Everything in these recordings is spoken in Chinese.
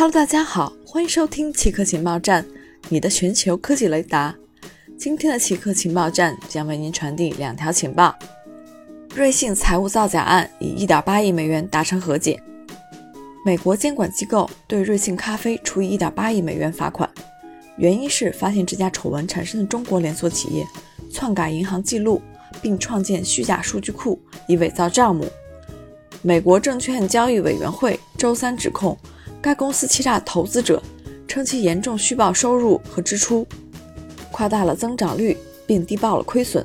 Hello，大家好，欢迎收听奇客情报站，你的全球科技雷达。今天的奇客情报站将为您传递两条情报：瑞幸财务造假案以1.8亿美元达成和解；美国监管机构对瑞幸咖啡处以1.8亿美元罚款，原因是发现这家丑闻产生的中国连锁企业篡改银行记录，并创建虚假数据库以伪造账目。美国证券交易委员会周三指控该公司欺诈投资者，称其严重虚报收入和支出，夸大了增长率，并低报了亏损。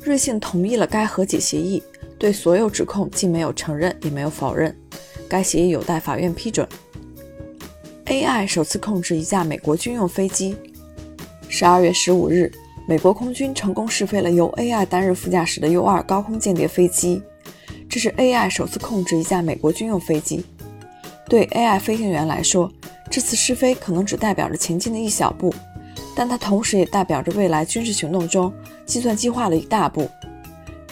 瑞幸同意了该和解协议，对所有指控既没有承认也没有否认。该协议有待法院批准。AI 首次控制一架美国军用飞机。十二月十五日，美国空军成功试飞了由 AI 担任副驾驶的 U-2 高空间谍飞机。这是 AI 首次控制一架美国军用飞机。对 AI 飞行员来说，这次试飞可能只代表着前进的一小步，但它同时也代表着未来军事行动中计算计划的一大步。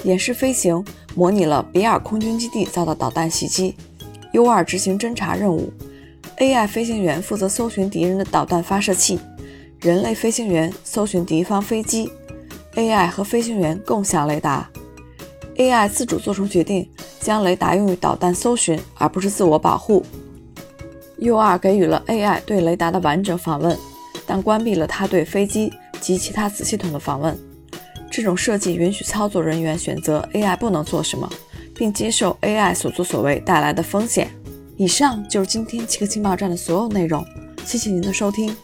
演示飞行模拟了比尔空军基地遭到导弹袭击，U2 执行侦察任务，AI 飞行员负责搜寻敌人的导弹发射器，人类飞行员搜寻敌方飞机，AI 和飞行员共享雷达。AI 自主做出决定，将雷达用于导弹搜寻，而不是自我保护。U2 给予了 AI 对雷达的完整访问，但关闭了它对飞机及其他子系统的访问。这种设计允许操作人员选择 AI 不能做什么，并接受 AI 所作所为带来的风险。以上就是今天七个情报站的所有内容，谢谢您的收听。